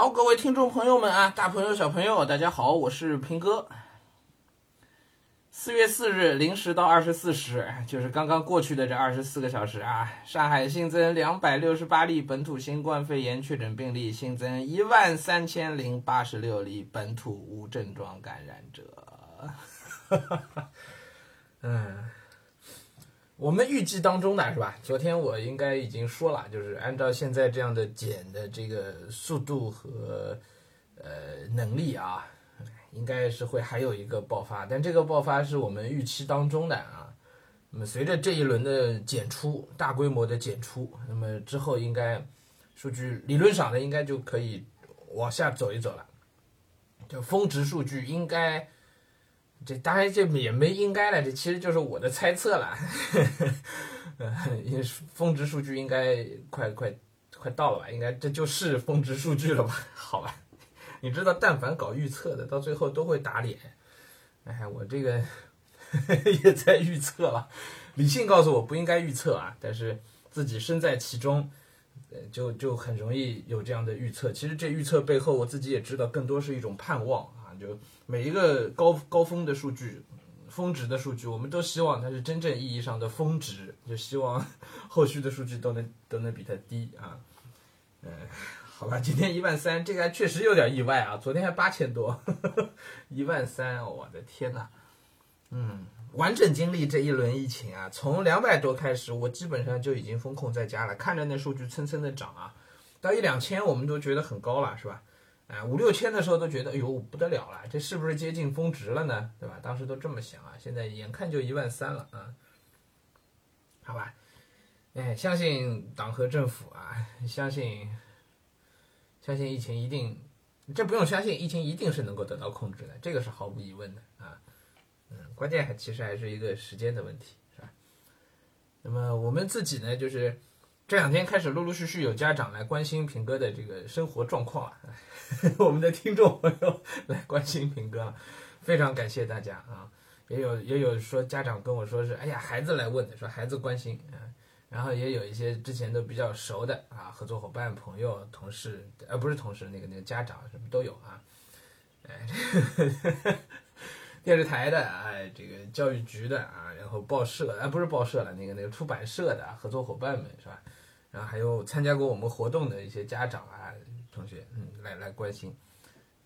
好，各位听众朋友们啊，大朋友小朋友，大家好，我是平哥。四月四日零时到二十四时，就是刚刚过去的这二十四个小时啊，上海新增两百六十八例本土新冠肺炎确诊病例，新增一万三千零八十六例本土无症状感染者。嗯，我们预计当中呢，是吧？昨天我应该已经说了，就是按照现在这样的减的这个速度和呃能力啊。应该是会还有一个爆发，但这个爆发是我们预期当中的啊。那么随着这一轮的减出，大规模的减出，那么之后应该数据理论上呢，应该就可以往下走一走了。就峰值数据应该，这当然这也没应该了，这其实就是我的猜测了。呃，峰值数据应该快快快到了吧？应该这就是峰值数据了吧？好吧。你知道，但凡搞预测的，到最后都会打脸。哎，我这个 也在预测了，理性告诉我不应该预测啊，但是自己身在其中，呃，就就很容易有这样的预测。其实这预测背后，我自己也知道，更多是一种盼望。就每一个高高峰的数据、峰值的数据，我们都希望它是真正意义上的峰值，就希望 后续的数据都能都能比它低啊。嗯。好吧，今天一万三，这个还确实有点意外啊！昨天还八千多，一万三，我的天呐。嗯，完整经历这一轮疫情啊，从两百多开始，我基本上就已经封控在家了，看着那数据蹭蹭的涨啊，到一两千我们都觉得很高了，是吧？哎，五六千的时候都觉得，哎呦不得了了，这是不是接近峰值了呢？对吧？当时都这么想啊，现在眼看就一万三了啊。好吧，哎，相信党和政府啊，相信。相信疫情一定，这不用相信，疫情一定是能够得到控制的，这个是毫无疑问的啊。嗯，关键还其实还是一个时间的问题，是吧？那么我们自己呢，就是这两天开始陆陆续续有家长来关心平哥的这个生活状况啊，我们的听众朋友来关心平哥，非常感谢大家啊。也有也有说家长跟我说是，哎呀，孩子来问的，说孩子关心啊。然后也有一些之前都比较熟的啊，合作伙伴、朋友、同事，呃，不是同事，那个那个家长什么都有啊。哎，电视台的哎，这个教育局的啊，然后报社啊，不是报社了，那个那个出版社的合作伙伴们是吧？然后还有参加过我们活动的一些家长啊、同学，嗯，来来关心。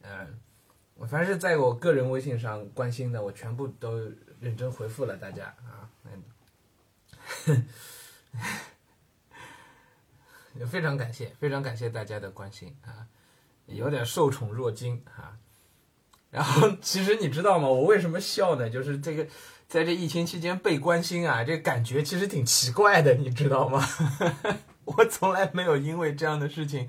嗯，我凡是在我个人微信上关心的，我全部都认真回复了大家啊。嗯。也非常感谢，非常感谢大家的关心啊，有点受宠若惊啊。然后，其实你知道吗？我为什么笑呢？就是这个，在这疫情期间被关心啊，这感觉其实挺奇怪的，你知道吗？我从来没有因为这样的事情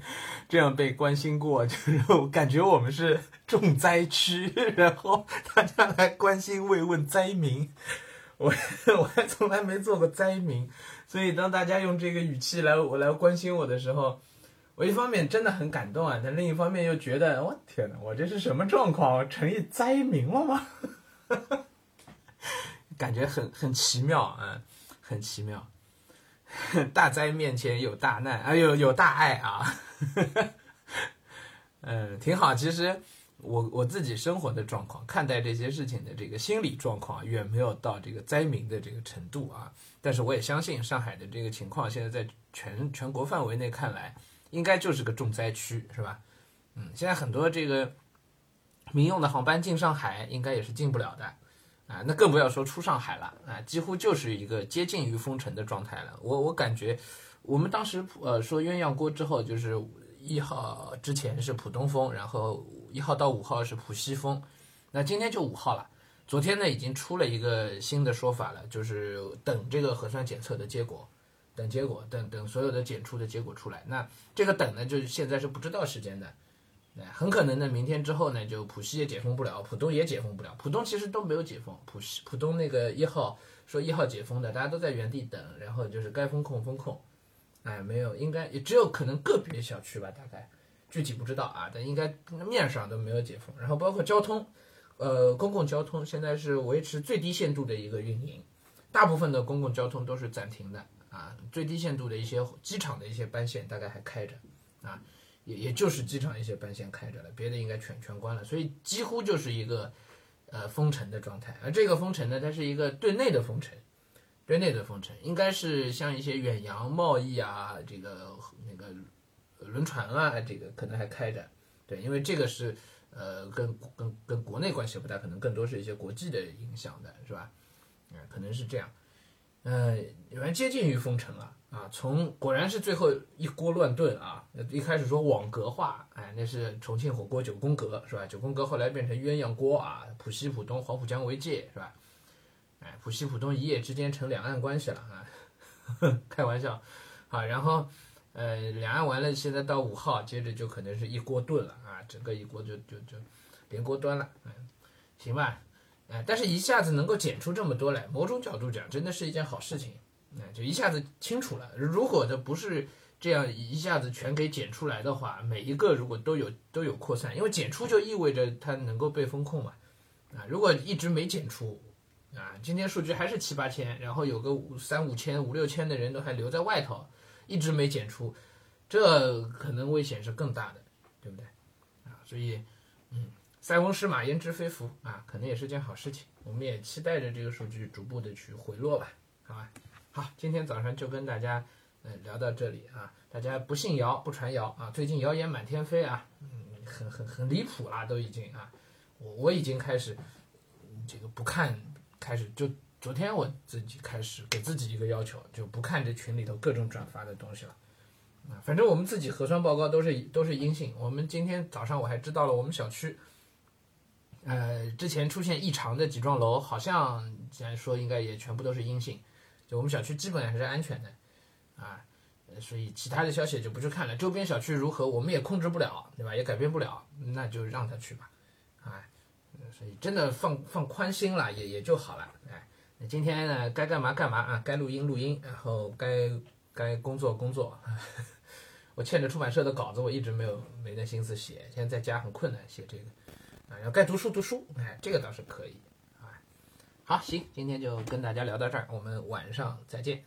这样被关心过，就是我感觉我们是重灾区，然后大家来关心慰问灾民，我 我还从来没做过灾民。所以，当大家用这个语气来我来关心我的时候，我一方面真的很感动啊，但另一方面又觉得，我天哪，我这是什么状况？我成一灾民了吗？感觉很很奇妙啊，很奇妙。大灾面前有大难，哎呦，有大爱啊。嗯，挺好。其实我我自己生活的状况，看待这些事情的这个心理状况，远没有到这个灾民的这个程度啊。但是我也相信上海的这个情况，现在在全全国范围内看来，应该就是个重灾区，是吧？嗯，现在很多这个民用的航班进上海，应该也是进不了的，啊，那更不要说出上海了，啊，几乎就是一个接近于封城的状态了。我我感觉，我们当时呃说鸳鸯锅之后，就是一号之前是浦东风，然后一号到五号是浦西风，那今天就五号了。昨天呢，已经出了一个新的说法了，就是等这个核酸检测的结果，等结果，等等所有的检出的结果出来。那这个等呢，就是现在是不知道时间的，那很可能呢，明天之后呢，就浦西也解封不了，浦东也解封不了。浦东其实都没有解封，浦西、浦东那个一号说一号解封的，大家都在原地等，然后就是该封控封控，哎，没有，应该也只有可能个别小区吧，大概具体不知道啊，但应该面上都没有解封。然后包括交通。呃，公共交通现在是维持最低限度的一个运营，大部分的公共交通都是暂停的啊。最低限度的一些机场的一些班线大概还开着啊，也也就是机场一些班线开着了，别的应该全全关了，所以几乎就是一个呃封城的状态。而这个封城呢，它是一个对内的封城，对内的封城，应该是像一些远洋贸易啊，这个那个轮船啊，这个可能还开着，对，因为这个是呃跟跟跟国内关系不大，可能更多是一些国际的影响的，是吧？嗯，可能是这样。呃，有人接近于封城了啊！从果然是最后一锅乱炖啊！一开始说网格化，哎，那是重庆火锅九宫格是吧？九宫格后来变成鸳鸯锅啊，浦西浦东黄浦江为界是吧？哎，浦西浦东一夜之间成两岸关系了啊！开玩笑啊！然后呃，两岸完了，现在到五号，接着就可能是一锅炖了啊！整个一锅就就就连锅端了，嗯，行吧。哎，但是一下子能够检出这么多来，某种角度讲，真的是一件好事情。哎，就一下子清楚了。如果的不是这样一下子全给检出来的话，每一个如果都有都有扩散，因为检出就意味着它能够被风控嘛。啊，如果一直没检出，啊，今天数据还是七八千，然后有个五三五千、五六千的人都还留在外头，一直没检出，这可能危险是更大的，对不对？啊，所以，嗯。塞翁失马焉知非福啊，可能也是件好事情。我们也期待着这个数据逐步的去回落吧，好吧。好，今天早上就跟大家呃聊到这里啊，大家不信谣不传谣啊，最近谣言满天飞啊，嗯，很很很离谱啦，都已经啊，我我已经开始这个不看，开始就昨天我自己开始给自己一个要求，就不看这群里头各种转发的东西了啊，反正我们自己核酸报告都是都是阴性，我们今天早上我还知道了我们小区。呃，之前出现异常的几幢楼，好像既然说应该也全部都是阴性，就我们小区基本还是安全的，啊，所以其他的消息就不去看了。周边小区如何，我们也控制不了，对吧？也改变不了，那就让他去吧，啊，所以真的放放宽心了，也也就好了。哎，那今天呢，该干嘛干嘛啊，该录音录音，然后该该工作工作。我欠着出版社的稿子，我一直没有没那心思写，现在在家很困难写这个。啊，要该读书读书，哎，这个倒是可以，啊，好，行，今天就跟大家聊到这儿，我们晚上再见。